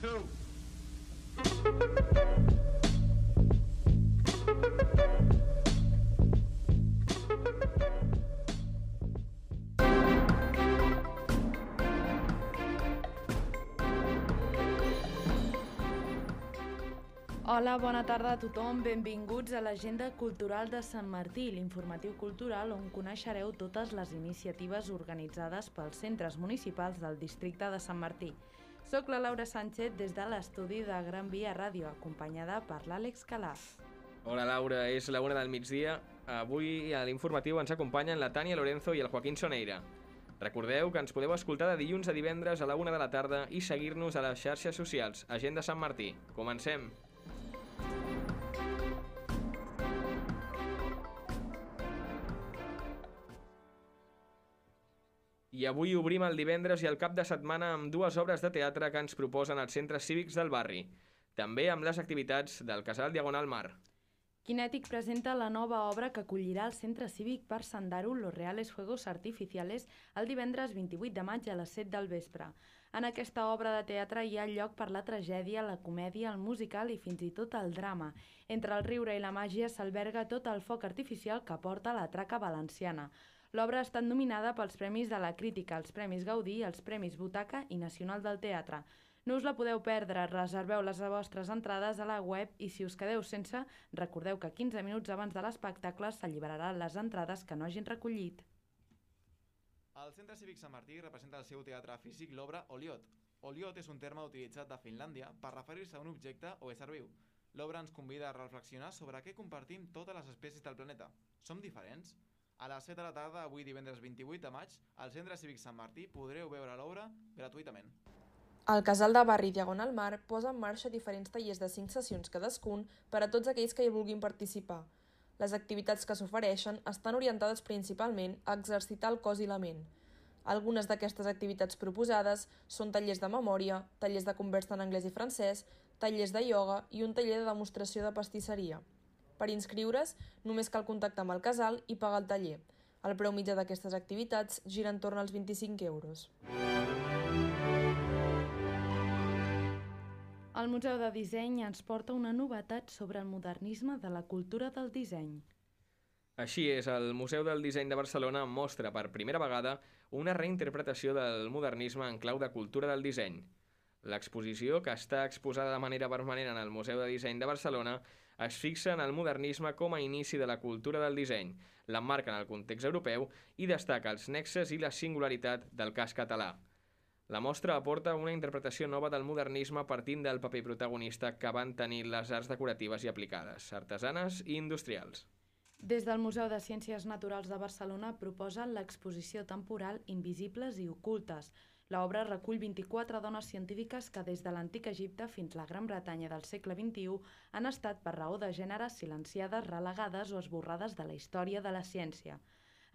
Hola, bona tarda a tothom. Benvinguts a l'Agenda Cultural de Sant Martí, l'informatiu cultural on coneixereu totes les iniciatives organitzades pels centres municipals del districte de Sant Martí. Soc la Laura Sánchez des de l'estudi de Gran Via Ràdio, acompanyada per l'Àlex Calàs. Hola Laura, és la una del migdia. Avui a l'informatiu ens acompanyen la Tània Lorenzo i el Joaquín Soneira. Recordeu que ens podeu escoltar de dilluns a divendres a la una de la tarda i seguir-nos a les xarxes socials Agenda Sant Martí. Comencem! I avui obrim el divendres i el cap de setmana amb dues obres de teatre que ens proposen els centres cívics del barri. També amb les activitats del Casal Diagonal Mar. Kinètic presenta la nova obra que acollirà el Centre Cívic per Sandaru Los Reales Juegos Artificiales el divendres 28 de maig a les 7 del vespre. En aquesta obra de teatre hi ha lloc per la tragèdia, la comèdia, el musical i fins i tot el drama. Entre el riure i la màgia s'alberga tot el foc artificial que porta la traca valenciana. L'obra ha estat nominada pels Premis de la Crítica, els Premis Gaudí, els Premis Butaca i Nacional del Teatre. No us la podeu perdre, reserveu les vostres entrades a la web i si us quedeu sense, recordeu que 15 minuts abans de l'espectacle s'alliberaran les entrades que no hagin recollit. El Centre Cívic Sant Martí representa el seu teatre físic l'obra Oliot. Oliot és un terme utilitzat a Finlàndia per referir-se a un objecte o ésser viu. L'obra ens convida a reflexionar sobre què compartim totes les espècies del planeta. Som diferents? A les 7 de la tarda, avui divendres 28 de maig, al Centre Cívic Sant Martí podreu veure l'obra gratuïtament. El Casal de Barri Diagonal Mar posa en marxa diferents tallers de 5 sessions cadascun per a tots aquells que hi vulguin participar. Les activitats que s'ofereixen estan orientades principalment a exercitar el cos i la ment. Algunes d'aquestes activitats proposades són tallers de memòria, tallers de conversa en anglès i francès, tallers de ioga i un taller de demostració de pastisseria. Per inscriure's, només cal contactar amb el casal i pagar el taller. El preu mitjà d'aquestes activitats gira entorn als 25 euros. El Museu de Disseny ens porta una novetat sobre el modernisme de la cultura del disseny. Així és, el Museu del Disseny de Barcelona mostra per primera vegada una reinterpretació del modernisme en clau de cultura del disseny. L'exposició, que està exposada de manera permanent en el Museu de Disseny de Barcelona, es fixa en el modernisme com a inici de la cultura del disseny, l'emmarca en el context europeu i destaca els nexes i la singularitat del cas català. La mostra aporta una interpretació nova del modernisme partint del paper protagonista que van tenir les arts decoratives i aplicades, artesanes i industrials. Des del Museu de Ciències Naturals de Barcelona proposen l'exposició temporal Invisibles i ocultes. L'obra recull 24 dones científiques que des de l'antic Egipte fins a la Gran Bretanya del segle XXI han estat per raó de gènere silenciades, relegades o esborrades de la història de la ciència.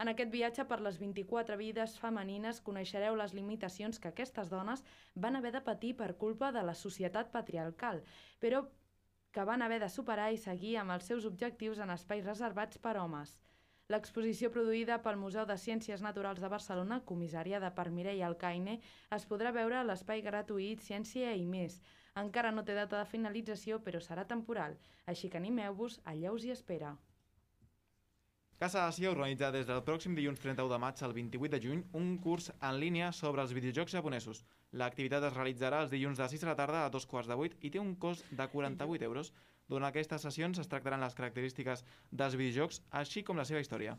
En aquest viatge per les 24 vides femenines coneixereu les limitacions que aquestes dones van haver de patir per culpa de la societat patriarcal, però que van haver de superar i seguir amb els seus objectius en espais reservats per homes. L'exposició produïda pel Museu de Ciències Naturals de Barcelona, comissariada per Mireia Alcaine, es podrà veure a l'espai gratuït Ciència i més. Encara no té data de finalització, però serà temporal, així que animeu-vos, allà us hi espera. Casa Àsia organitza des del pròxim dilluns 31 de maig al 28 de juny un curs en línia sobre els videojocs japonesos. L'activitat es realitzarà els dilluns de 6 de la tarda a dos quarts de 8 i té un cost de 48 euros. Durant aquestes sessions es tractaran les característiques dels videojocs, així com la seva història.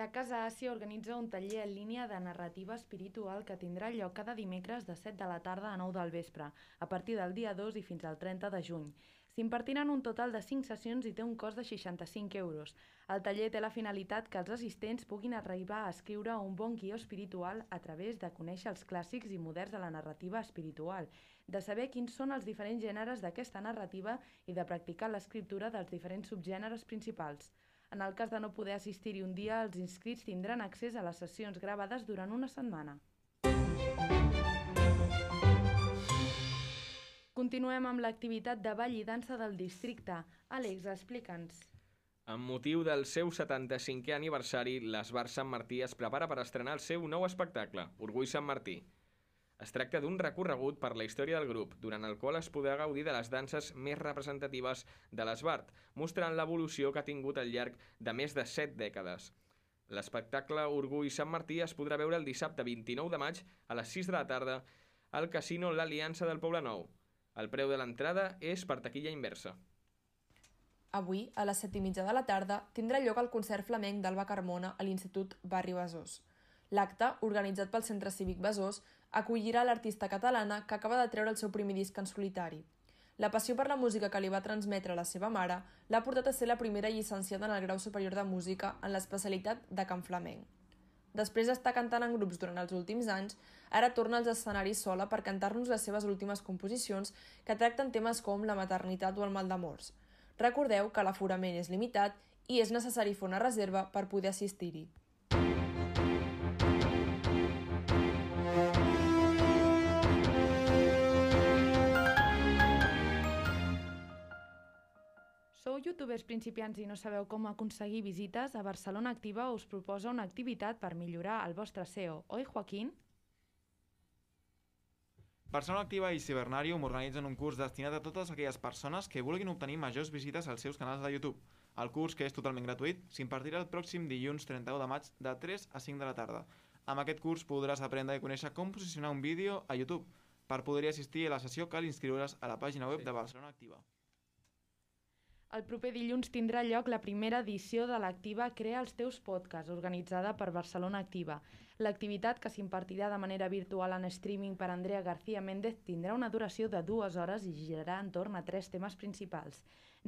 La Casa Àsia organitza un taller en línia de narrativa espiritual que tindrà lloc cada dimecres de 7 de la tarda a 9 del vespre, a partir del dia 2 i fins al 30 de juny. S'impartiran un total de 5 sessions i té un cost de 65 euros. El taller té la finalitat que els assistents puguin arribar a escriure un bon guió espiritual a través de conèixer els clàssics i moderns de la narrativa espiritual, de saber quins són els diferents gèneres d'aquesta narrativa i de practicar l'escriptura dels diferents subgèneres principals. En el cas de no poder assistir-hi un dia, els inscrits tindran accés a les sessions gravades durant una setmana. Continuem amb l'activitat de ball i dansa del districte. Àlex, explica'ns. Amb motiu del seu 75è aniversari, l'Esbar Sant Martí es prepara per estrenar el seu nou espectacle, Orgull Sant Martí. Es tracta d'un recorregut per la història del grup, durant el qual es podrà gaudir de les danses més representatives de l'Esbart, mostrant l'evolució que ha tingut al llarg de més de 7 dècades. L'espectacle Orgull Sant Martí es podrà veure el dissabte 29 de maig a les 6 de la tarda al Casino L'Aliança del Poble Nou. El preu de l'entrada és per taquilla inversa. Avui, a les set i mitja de la tarda, tindrà lloc el concert flamenc d'Alba Carmona a l'Institut Barri Besòs. L'acte, organitzat pel Centre Cívic Besòs, acollirà l'artista catalana que acaba de treure el seu primer disc en solitari. La passió per la música que li va transmetre la seva mare l'ha portat a ser la primera llicenciada en el grau superior de música en l'especialitat de cant flamenc. Després d'estar cantant en grups durant els últims anys, ara torna als escenaris sola per cantar-nos les seves últimes composicions que tracten temes com la maternitat o el mal d'amors. Recordeu que l'aforament és limitat i és necessari fer una reserva per poder assistir-hi. Youtubers principiants i no sabeu com aconseguir visites? A Barcelona Activa us proposa una activitat per millorar el vostre SEO. Oi, Joaquín? Barcelona Activa i Cibernarium organitzen un curs destinat a totes aquelles persones que vulguin obtenir majors visites als seus canals de YouTube. El curs, que és totalment gratuït, s'impartirà el pròxim dilluns 31 de maig de 3 a 5 de la tarda. Amb aquest curs podràs aprendre i conèixer com posicionar un vídeo a YouTube. Per poder assistir a la sessió cal inscriure's a la pàgina web Sí. de Barcelona Activa. El proper dilluns tindrà lloc la primera edició de l'Activa Crea els teus podcasts, organitzada per Barcelona Activa. L'activitat, que s'impartirà de manera virtual en streaming per Andrea García Méndez, tindrà una duració de dues hores i girarà entorn a tres temes principals.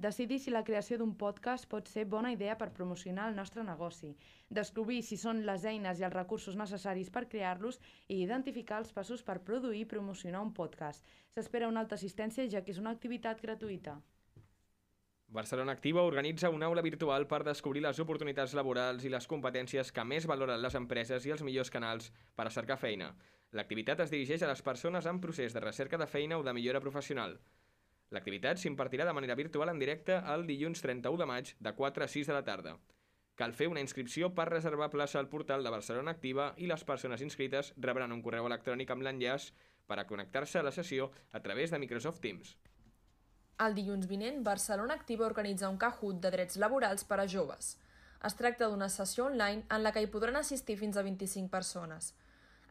Decidir si la creació d'un podcast pot ser bona idea per promocionar el nostre negoci, descobrir si són les eines i els recursos necessaris per crear-los i identificar els passos per produir i promocionar un podcast. S'espera una alta assistència ja que és una activitat gratuïta. Barcelona Activa organitza una aula virtual per descobrir les oportunitats laborals i les competències que més valoren les empreses i els millors canals per a cercar feina. L'activitat es dirigeix a les persones en procés de recerca de feina o de millora professional. L'activitat s'impartirà de manera virtual en directe el dilluns 31 de maig de 4 a 6 de la tarda. Cal fer una inscripció per reservar plaça al portal de Barcelona Activa i les persones inscrites rebran un correu electrònic amb l'enllaç per a connectar-se a la sessió a través de Microsoft Teams. El dilluns vinent, Barcelona Activa organitza un Kahoot de drets laborals per a joves. Es tracta d'una sessió online en la que hi podran assistir fins a 25 persones.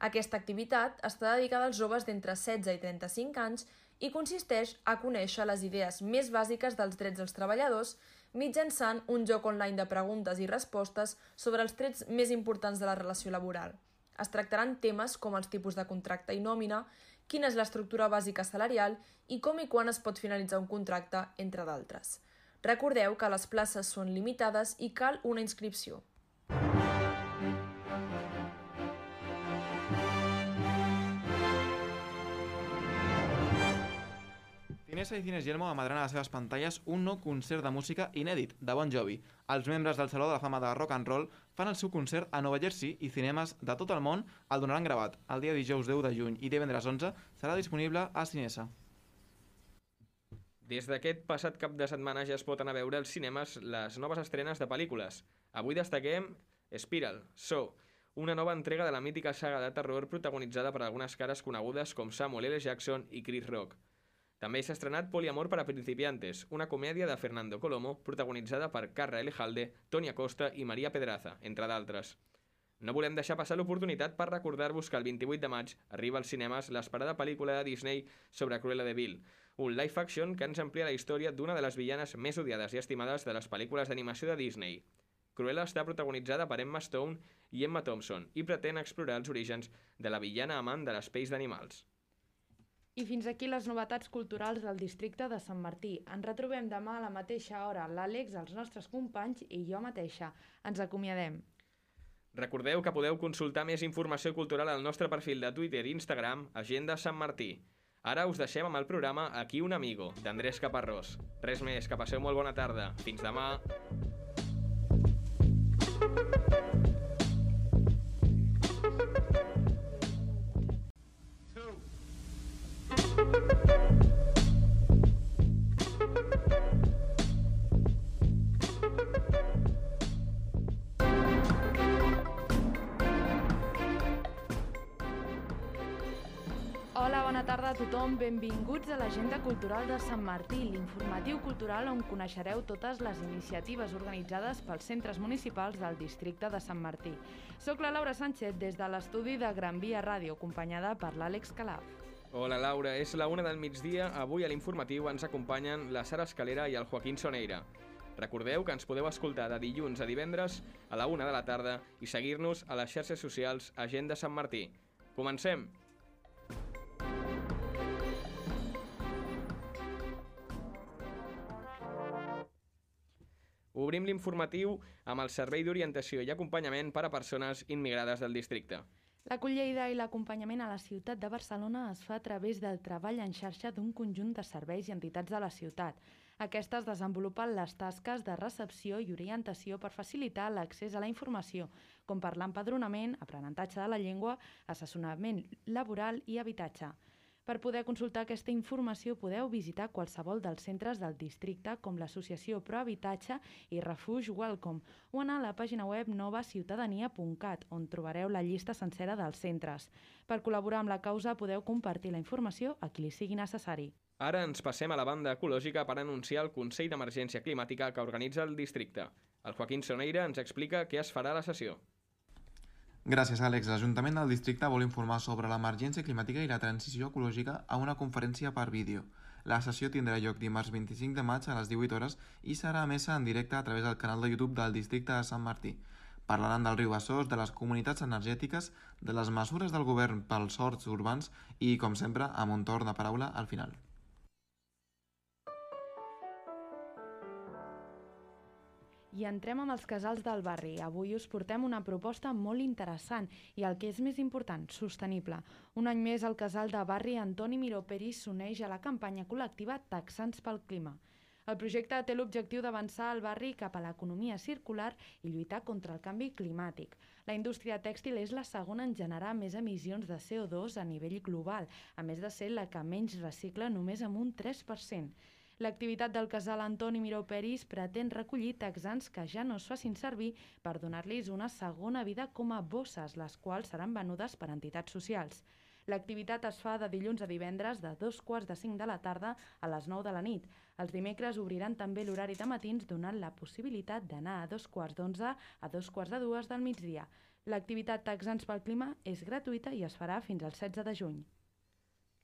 Aquesta activitat està dedicada als joves d'entre 16 i 35 anys i consisteix a conèixer les idees més bàsiques dels drets dels treballadors mitjançant un joc online de preguntes i respostes sobre els trets més importants de la relació laboral. Es tractaran temes com els tipus de contracte i nòmina, quina és l'estructura bàsica salarial i com i quan es pot finalitzar un contracte, entre d'altres. Recordeu que les places són limitades i cal una inscripció. Cinesa i Cines Yelmo emetran a les seves pantalles un nou concert de música inèdit de Bon Jovi. Els membres del Saló de la Fama de Rock and Roll fan el seu concert a Nova Jersey i cinemes de tot el món el donaran gravat. El dia dijous 10 de juny i divendres 11 serà disponible a Cinesa. Des d'aquest passat cap de setmana ja es pot anar a veure als cinemes les noves estrenes de pel·lícules. Avui destaquem Spiral, So, una nova entrega de la mítica saga de terror protagonitzada per algunes cares conegudes com Samuel L. Jackson i Chris Rock. També s'ha estrenat Poliamor para principiantes, una comèdia de Fernando Colomo protagonitzada per Carra L. Halde, Toni Acosta i Maria Pedraza, entre d'altres. No volem deixar passar l'oportunitat per recordar-vos que el 28 de maig arriba als cinemes l'esperada pel·lícula de Disney sobre Cruella de Vil, un live action que ens amplia la història d'una de les villanes més odiades i estimades de les pel·lícules d'animació de Disney. Cruella està protagonitzada per Emma Stone i Emma Thompson i pretén explorar els orígens de la villana amant de les pells d'animals. I fins aquí les novetats culturals del districte de Sant Martí. Ens retrobem demà a la mateixa hora, l'Àlex, els nostres companys i jo mateixa. Ens acomiadem. Recordeu que podeu consultar més informació cultural al nostre perfil de Twitter i Instagram, Agenda Sant Martí. Ara us deixem amb el programa Aquí un amigo, d'Andrés Caparrós. Res més, que passeu molt bona tarda. Fins demà. tothom, benvinguts a l'Agenda Cultural de Sant Martí, l'informatiu cultural on coneixereu totes les iniciatives organitzades pels centres municipals del districte de Sant Martí. Soc la Laura Sánchez des de l'estudi de Gran Via Ràdio, acompanyada per l'Àlex Calaf. Hola Laura, és la una del migdia. Avui a l'informatiu ens acompanyen la Sara Escalera i el Joaquín Soneira. Recordeu que ens podeu escoltar de dilluns a divendres a la una de la tarda i seguir-nos a les xarxes socials Agenda Sant Martí. Comencem! Obrim l'informatiu amb el Servei d'Orientació i Acompanyament per a Persones Immigrades del districte. L'acollida i l'acompanyament a la ciutat de Barcelona es fa a través del treball en xarxa d'un conjunt de serveis i entitats de la ciutat. Aquestes desenvolupen les tasques de recepció i orientació per facilitar l'accés a la informació, com per l'empadronament, aprenentatge de la llengua, assessorament laboral i habitatge. Per poder consultar aquesta informació podeu visitar qualsevol dels centres del districte com l'associació Prohabitatge i Refuge Welcome o anar a la pàgina web novaciutadania.cat on trobareu la llista sencera dels centres. Per col·laborar amb la causa podeu compartir la informació a qui li sigui necessari. Ara ens passem a la banda ecològica per anunciar el Consell d'Emergència Climàtica que organitza el districte. El Joaquín Soneira ens explica què es farà a la sessió. Gràcies, Àlex. L'Ajuntament del districte vol informar sobre l'emergència climàtica i la transició ecològica a una conferència per vídeo. La sessió tindrà lloc dimarts 25 de maig a les 18 hores i serà emesa en directe a través del canal de YouTube del districte de Sant Martí. Parlaran del riu Besòs, de les comunitats energètiques, de les mesures del govern pels horts urbans i, com sempre, amb un torn de paraula al final. I entrem amb els casals del barri. Avui us portem una proposta molt interessant i el que és més important, sostenible. Un any més el casal de barri Antoni Miró Peris s'uneix a la campanya col·lectiva Taxants pel Clima. El projecte té l'objectiu d'avançar el barri cap a l'economia circular i lluitar contra el canvi climàtic. La indústria tèxtil és la segona en generar més emissions de CO2 a nivell global, a més de ser la que menys recicla només amb un 3%. L'activitat del casal Antoni Miró Peris pretén recollir texans que ja no es facin servir per donar-los una segona vida com a bosses, les quals seran venudes per entitats socials. L'activitat es fa de dilluns a divendres de dos quarts de cinc de la tarda a les 9 de la nit. Els dimecres obriran també l'horari de matins donant la possibilitat d'anar a dos quarts d'onze a dos quarts de dues del migdia. L'activitat Texans pel Clima és gratuïta i es farà fins al 16 de juny.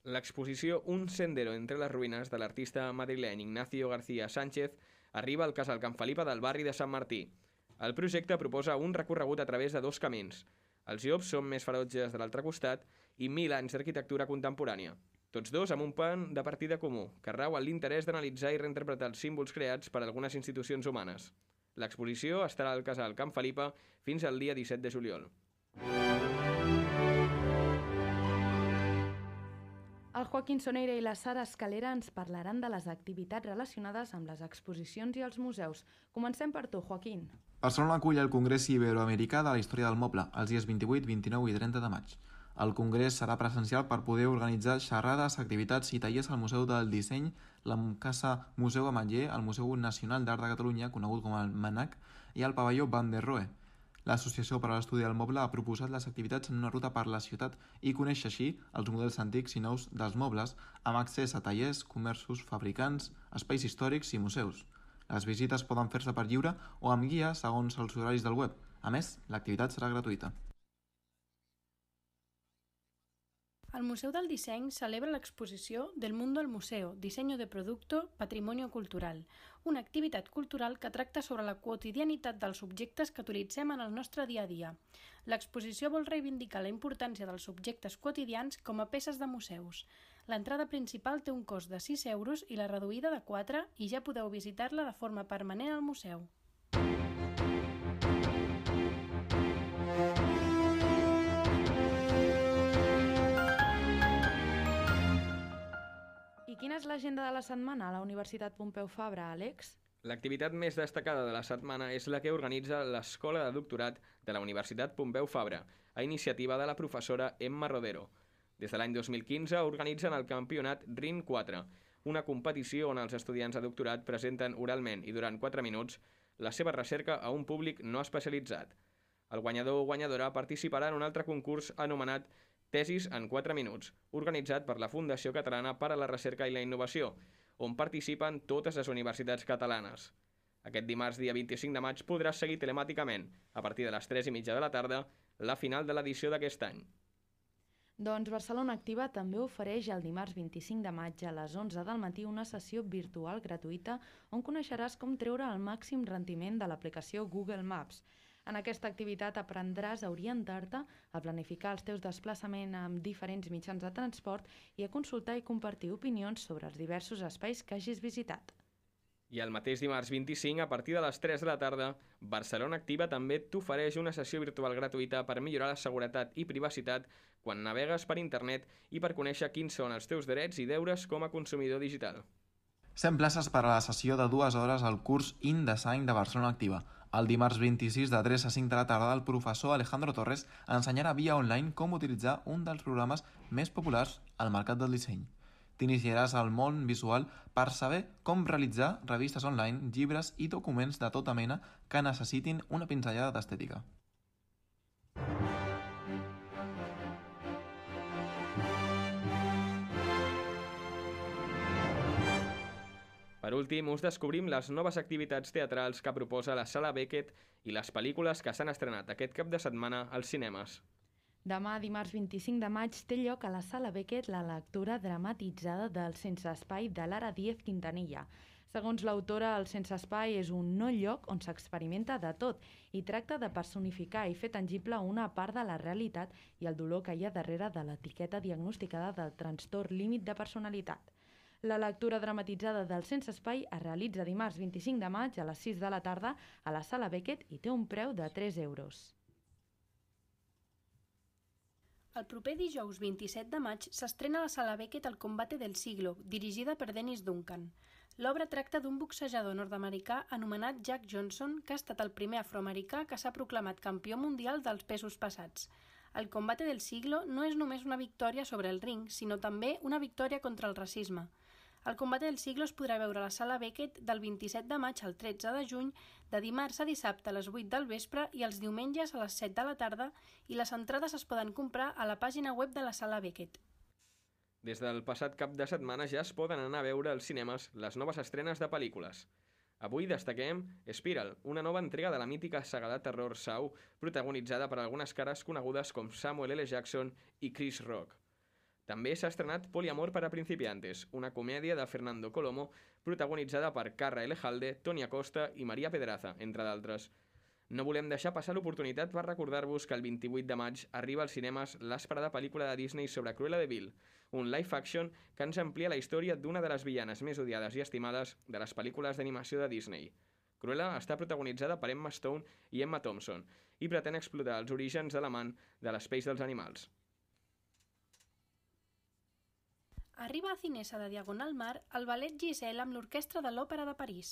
L'exposició Un sendero entre les ruïnes de l'artista madrileny Ignacio García Sánchez arriba al casal Can Felipa del barri de Sant Martí. El projecte proposa un recorregut a través de dos camins. Els llops són més ferotges de l'altre costat i mil anys d'arquitectura contemporània. Tots dos amb un pan de partida comú, que rau en l'interès d'analitzar i reinterpretar els símbols creats per algunes institucions humanes. L'exposició estarà al casal Can Felipa fins al dia 17 de juliol. El Joaquín Soneira i la Sara Escalera ens parlaran de les activitats relacionades amb les exposicions i els museus. Comencem per tu, Joaquín. Barcelona acull el Congrés Iberoamericà de la Història del Moble, els dies 28, 29 i 30 de maig. El congrés serà presencial per poder organitzar xerrades, activitats i tallers al Museu del Disseny, la Casa Museu Ametller, el Museu Nacional d'Art de Catalunya, conegut com el MANAC, i el pavelló Van der Rohe. L'Associació per a l'Estudi del Moble ha proposat les activitats en una ruta per la ciutat i conèixer així els models antics i nous dels mobles amb accés a tallers, comerços, fabricants, espais històrics i museus. Les visites poden fer-se per lliure o amb guia segons els horaris del web. A més, l'activitat serà gratuïta. El Museu del Disseny celebra l'exposició Del Mundo al Museo, Diseño de Producto, Patrimonio Cultural, una activitat cultural que tracta sobre la quotidianitat dels objectes que utilitzem en el nostre dia a dia. L'exposició vol reivindicar la importància dels objectes quotidians com a peces de museus. L'entrada principal té un cost de 6 euros i la reduïda de 4 i ja podeu visitar-la de forma permanent al museu. I quina és l'agenda de la setmana a la Universitat Pompeu Fabra, Àlex? L'activitat més destacada de la setmana és la que organitza l'Escola de Doctorat de la Universitat Pompeu Fabra, a iniciativa de la professora Emma Rodero. Des de l'any 2015 organitzen el campionat RIN 4, una competició on els estudiants de doctorat presenten oralment i durant 4 minuts la seva recerca a un públic no especialitzat. El guanyador o guanyadora participarà en un altre concurs anomenat Tesis en 4 minuts, organitzat per la Fundació Catalana per a la Recerca i la Innovació, on participen totes les universitats catalanes. Aquest dimarts, dia 25 de maig, podràs seguir telemàticament, a partir de les 3 i mitja de la tarda, la final de l'edició d'aquest any. Doncs Barcelona Activa també ofereix el dimarts 25 de maig a les 11 del matí una sessió virtual gratuïta on coneixeràs com treure el màxim rendiment de l'aplicació Google Maps. En aquesta activitat aprendràs a orientar-te, a planificar els teus desplaçaments amb diferents mitjans de transport i a consultar i compartir opinions sobre els diversos espais que hagis visitat. I el mateix dimarts 25, a partir de les 3 de la tarda, Barcelona Activa també t'ofereix una sessió virtual gratuïta per millorar la seguretat i privacitat quan navegues per internet i per conèixer quins són els teus drets i deures com a consumidor digital. 100 places per a la sessió de dues hores al curs InDesign de Barcelona Activa. El dimarts 26 de 3 a 5 de la tarda el professor Alejandro Torres ensenyarà via online com utilitzar un dels programes més populars al mercat del disseny. T'iniciaràs al món visual per saber com realitzar revistes online, llibres i documents de tota mena que necessitin una pinzellada d'estètica. Per últim, us descobrim les noves activitats teatrals que proposa la Sala Beckett i les pel·lícules que s'han estrenat aquest cap de setmana als cinemes. Demà, dimarts 25 de maig, té lloc a la Sala Beckett la lectura dramatitzada del Sense Espai de Lara Díez Quintanilla. Segons l'autora, el Sense Espai és un no lloc on s'experimenta de tot i tracta de personificar i fer tangible una part de la realitat i el dolor que hi ha darrere de l'etiqueta diagnosticada del trastorn límit de personalitat. La lectura dramatitzada del Sense Espai es realitza dimarts 25 de maig a les 6 de la tarda a la Sala Beckett i té un preu de 3 euros. El proper dijous 27 de maig s'estrena a la Sala Beckett El combate del siglo, dirigida per Dennis Duncan. L'obra tracta d'un boxejador nord-americà anomenat Jack Johnson, que ha estat el primer afroamericà que s'ha proclamat campió mundial dels pesos passats. El combate del siglo no és només una victòria sobre el ring, sinó també una victòria contra el racisme. El combat del siglo es podrà veure a la sala Beckett del 27 de maig al 13 de juny, de dimarts a dissabte a les 8 del vespre i els diumenges a les 7 de la tarda i les entrades es poden comprar a la pàgina web de la sala Beckett. Des del passat cap de setmana ja es poden anar a veure als cinemes les noves estrenes de pel·lícules. Avui destaquem Spiral, una nova entrega de la mítica saga de terror Saw, protagonitzada per algunes cares conegudes com Samuel L. Jackson i Chris Rock. També s'ha estrenat Poliamor per a principiantes, una comèdia de Fernando Colomo protagonitzada per Carra Elejalde, Toni Acosta i Maria Pedraza, entre d'altres. No volem deixar passar l'oportunitat per recordar-vos que el 28 de maig arriba als cinemes l'esperada pel·lícula de Disney sobre Cruella de Vil, un live action que ens amplia la història d'una de les villanes més odiades i estimades de les pel·lícules d'animació de Disney. Cruella està protagonitzada per Emma Stone i Emma Thompson i pretén explotar els orígens de l'amant de l'espeix dels animals. Arriba a Cinesa de Diagonal Mar el ballet Giselle amb l'Orquestra de l'Òpera de París.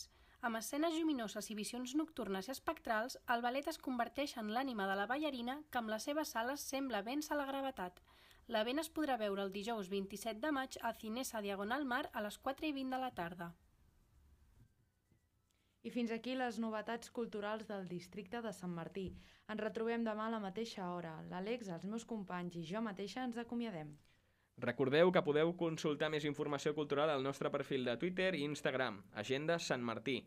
Amb escenes lluminoses i visions nocturnes i espectrals, el ballet es converteix en l'ànima de la ballarina que amb les seves sales sembla vèncer la gravetat. L'event es podrà veure el dijous 27 de maig a Cinesa Diagonal Mar a les 4 i 20 de la tarda. I fins aquí les novetats culturals del districte de Sant Martí. Ens retrobem demà a la mateixa hora. L'Àlex, els meus companys i jo mateixa ens acomiadem. Recordeu que podeu consultar més informació cultural al nostre perfil de Twitter i Instagram, Agenda Sant Martí.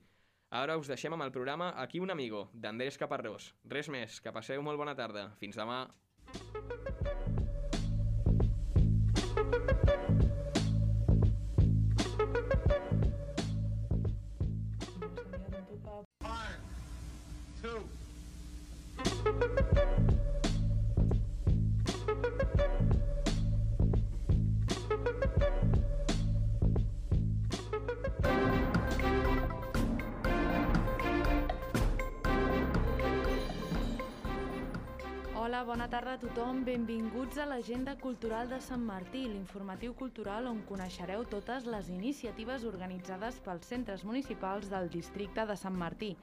Ara us deixem amb el programa Aquí un amigo, d'Andrés Caparrós. Res més, que passeu molt bona tarda. Fins demà. Hola, bona tarda a tothom. Benvinguts a l'Agenda Cultural de Sant Martí, l'informatiu cultural on coneixereu totes les iniciatives organitzades pels centres municipals del districte de Sant Martí.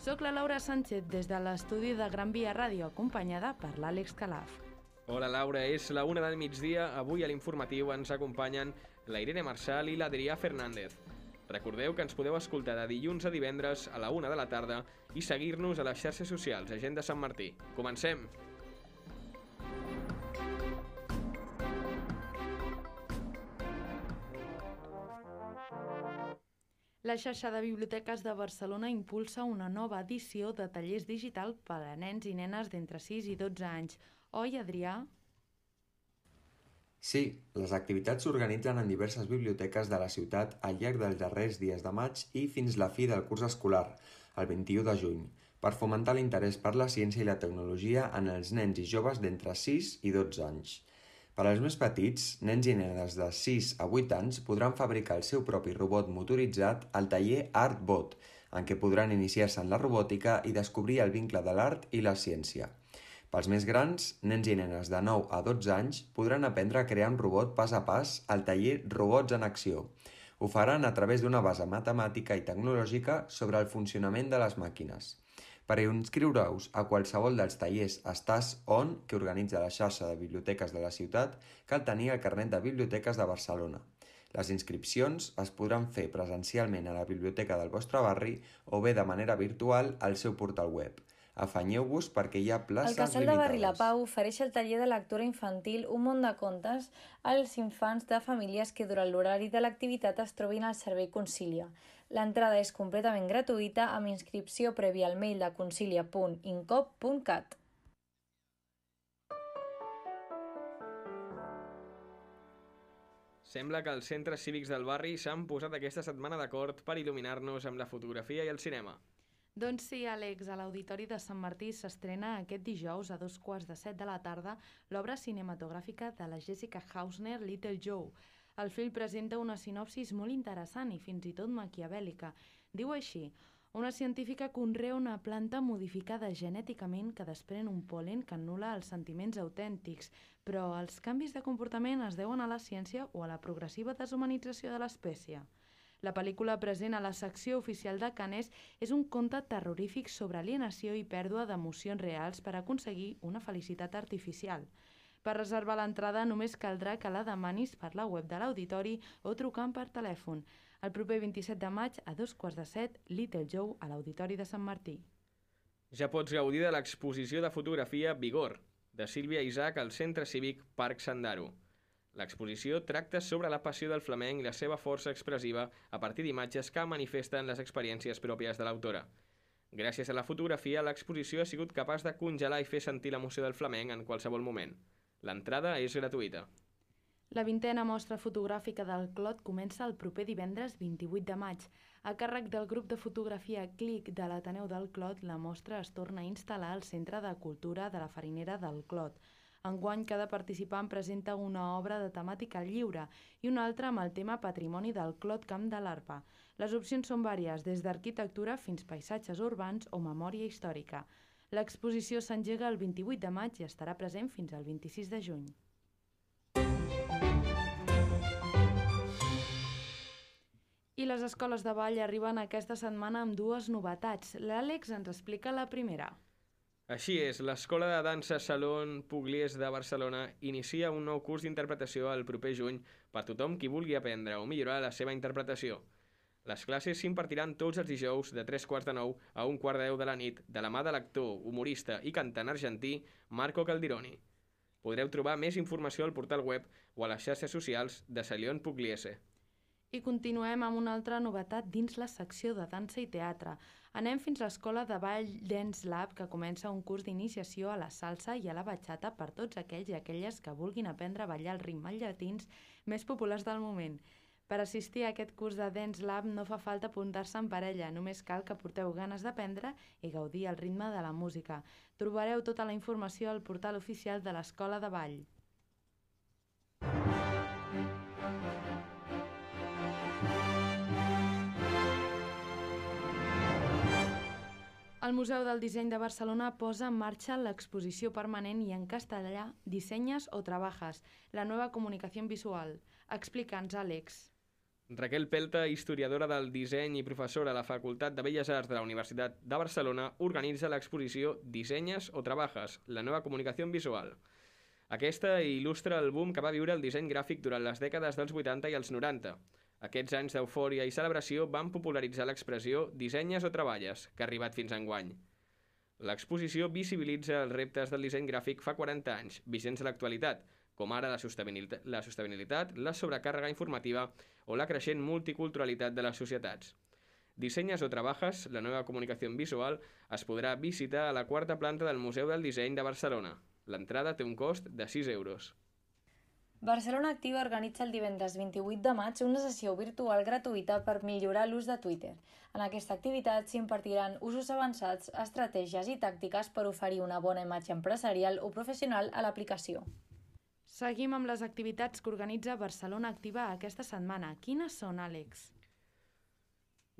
Soc la Laura Sánchez des de l'estudi de Gran Via Ràdio, acompanyada per l'Àlex Calaf. Hola Laura, és la una del migdia. Avui a l'informatiu ens acompanyen la Irene Marçal i l'Adrià Fernández. Recordeu que ens podeu escoltar de dilluns a divendres a la una de la tarda i seguir-nos a les xarxes socials Agenda Sant Martí. Comencem! La xarxa de biblioteques de Barcelona impulsa una nova edició de tallers digital per a nens i nenes d'entre 6 i 12 anys. Oi, Adrià? Sí, les activitats s'organitzen en diverses biblioteques de la ciutat al llarg dels darrers dies de maig i fins la fi del curs escolar, el 21 de juny, per fomentar l'interès per la ciència i la tecnologia en els nens i joves d'entre 6 i 12 anys. Per als més petits, nens i nenes de 6 a 8 anys podran fabricar el seu propi robot motoritzat al taller ArtBot, en què podran iniciar-se en la robòtica i descobrir el vincle de l'art i la ciència. Pels més grans, nens i nenes de 9 a 12 anys podran aprendre a crear un robot pas a pas al taller Robots en Acció. Ho faran a través d'una base matemàtica i tecnològica sobre el funcionament de les màquines. Per inscriure-us a qualsevol dels tallers Estàs On, que organitza la xarxa de biblioteques de la ciutat, cal tenir el carnet de biblioteques de Barcelona. Les inscripcions es podran fer presencialment a la biblioteca del vostre barri o bé de manera virtual al seu portal web. Afanyeu-vos perquè hi ha places limitades. El Casal de Barri La Pau ofereix el taller de lectura infantil Un món de contes als infants de famílies que durant l'horari de l'activitat es trobin al servei Concilia. L'entrada és completament gratuïta amb inscripció prèvia al mail de concilia.incop.cat. Sembla que els centres cívics del barri s'han posat aquesta setmana d'acord per il·luminar-nos amb la fotografia i el cinema. Doncs sí, Àlex, a l'Auditori de Sant Martí s'estrena aquest dijous a dos quarts de set de la tarda l'obra cinematogràfica de la Jessica Hausner Little Joe. El film presenta una sinopsis molt interessant i fins i tot maquiavèlica. Diu així, una científica conrea una planta modificada genèticament que desprèn un polen que anul·la els sentiments autèntics, però els canvis de comportament es deuen a la ciència o a la progressiva deshumanització de l'espècie. La pel·lícula present a la secció oficial de Canes és un conte terrorífic sobre alienació i pèrdua d'emocions reals per aconseguir una felicitat artificial. Per reservar l'entrada només caldrà que la demanis per la web de l'auditori o trucant per telèfon. El proper 27 de maig, a dos quarts de set, Little Joe, a l'Auditori de Sant Martí. Ja pots gaudir de l'exposició de fotografia Vigor, de Sílvia Isaac al Centre Cívic Parc Sandaro. L'exposició tracta sobre la passió del flamenc i la seva força expressiva a partir d'imatges que manifesten les experiències pròpies de l'autora. Gràcies a la fotografia, l'exposició ha sigut capaç de congelar i fer sentir l'emoció del flamenc en qualsevol moment. L'entrada és gratuïta. La vintena mostra fotogràfica del Clot comença el proper divendres 28 de maig. A càrrec del grup de fotografia CLIC de l'Ateneu del Clot, la mostra es torna a instal·lar al Centre de Cultura de la Farinera del Clot. Enguany, cada participant presenta una obra de temàtica lliure i una altra amb el tema Patrimoni del Clot Camp de l'Arpa. Les opcions són vàries, des d'arquitectura fins paisatges urbans o memòria històrica. L'exposició s'engega el 28 de maig i estarà present fins al 26 de juny. I les escoles de ball arriben aquesta setmana amb dues novetats. L'Àlex ens explica la primera. Així és, l'Escola de Dansa Salon Puglies de Barcelona inicia un nou curs d'interpretació el proper juny per tothom qui vulgui aprendre o millorar la seva interpretació. Les classes s'impartiran tots els dijous de 3 quarts de 9 a un quart de 10 de la nit de la mà de l'actor, humorista i cantant argentí Marco Caldironi. Podreu trobar més informació al portal web o a les xarxes socials de Salion Pugliese. I continuem amb una altra novetat dins la secció de dansa i teatre. Anem fins a l'Escola de Ball Dance Lab, que comença un curs d'iniciació a la salsa i a la batxata per tots aquells i aquelles que vulguin aprendre a ballar el ritme llatins més populars del moment. Per assistir a aquest curs de Dance Lab no fa falta apuntar-se en parella, només cal que porteu ganes d'aprendre i gaudir el ritme de la música. Trobareu tota la informació al portal oficial de l'Escola de Ball. El Museu del Disseny de Barcelona posa en marxa l'exposició permanent i en castellà Dissenyes o Trabajas, la nova comunicació visual. Explica'ns, Àlex. Raquel Pelta, historiadora del disseny i professora a la Facultat de Belles Arts de la Universitat de Barcelona, organitza l'exposició Dissenyes o Trabajas, la nova comunicació visual. Aquesta il·lustra el boom que va viure el disseny gràfic durant les dècades dels 80 i els 90. Aquests anys d'eufòria i celebració van popularitzar l'expressió dissenyes o treballes, que ha arribat fins enguany. L'exposició visibilitza els reptes del disseny gràfic fa 40 anys, vigents a l'actualitat, com ara la sostenibilitat, la sostenibilitat, la sobrecàrrega informativa o la creixent multiculturalitat de les societats. Disenyes o trabajas, la nova comunicació visual, es podrà visitar a la quarta planta del Museu del Disseny de Barcelona. L'entrada té un cost de 6 euros. Barcelona Activa organitza el divendres 28 de maig una sessió virtual gratuïta per millorar l'ús de Twitter. En aquesta activitat s'impartiran usos avançats, estratègies i tàctiques per oferir una bona imatge empresarial o professional a l'aplicació. Seguim amb les activitats que organitza Barcelona Activa aquesta setmana. Quines són, Àlex?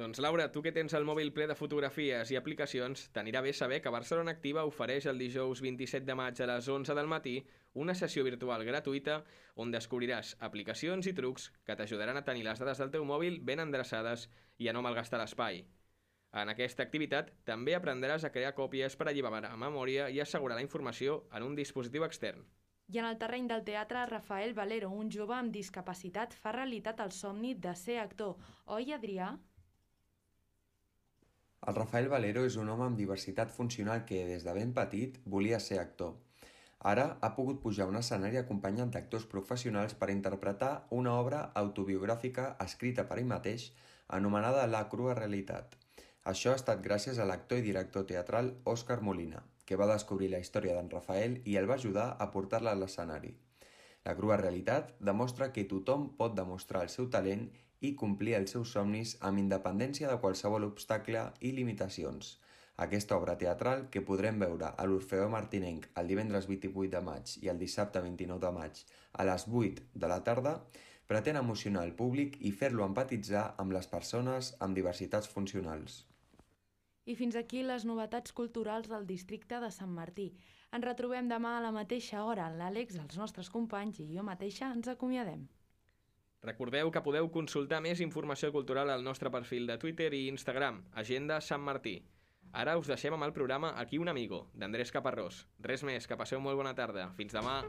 Doncs Laura, tu que tens el mòbil ple de fotografies i aplicacions, t'anirà bé saber que Barcelona Activa ofereix el dijous 27 de maig a les 11 del matí una sessió virtual gratuïta on descobriràs aplicacions i trucs que t'ajudaran a tenir les dades del teu mòbil ben endreçades i a no malgastar l'espai. En aquesta activitat també aprendràs a crear còpies per alliberar memòria i assegurar la informació en un dispositiu extern. I en el terreny del teatre, Rafael Valero, un jove amb discapacitat, fa realitat el somni de ser actor. Oi, Adrià? El Rafael Valero és un home amb diversitat funcional que, des de ben petit, volia ser actor. Ara ha pogut pujar a un escenari acompanyat d'actors professionals per interpretar una obra autobiogràfica escrita per ell mateix anomenada La crua realitat. Això ha estat gràcies a l'actor i director teatral Òscar Molina, que va descobrir la història d'en Rafael i el va ajudar a portar-la a l'escenari. La crua realitat demostra que tothom pot demostrar el seu talent i complir els seus somnis amb independència de qualsevol obstacle i limitacions. Aquesta obra teatral, que podrem veure a l'Orfeó Martinenc el divendres 28 de maig i el dissabte 29 de maig a les 8 de la tarda, pretén emocionar el públic i fer-lo empatitzar amb les persones amb diversitats funcionals. I fins aquí les novetats culturals del districte de Sant Martí. Ens retrobem demà a la mateixa hora. L'Àlex, els nostres companys i jo mateixa ens acomiadem. Recordeu que podeu consultar més informació cultural al nostre perfil de Twitter i Instagram, Agenda Sant Martí. Ara us deixem amb el programa Aquí un amigo, d'Andrés Caparrós. Res més, que passeu molt bona tarda. Fins demà.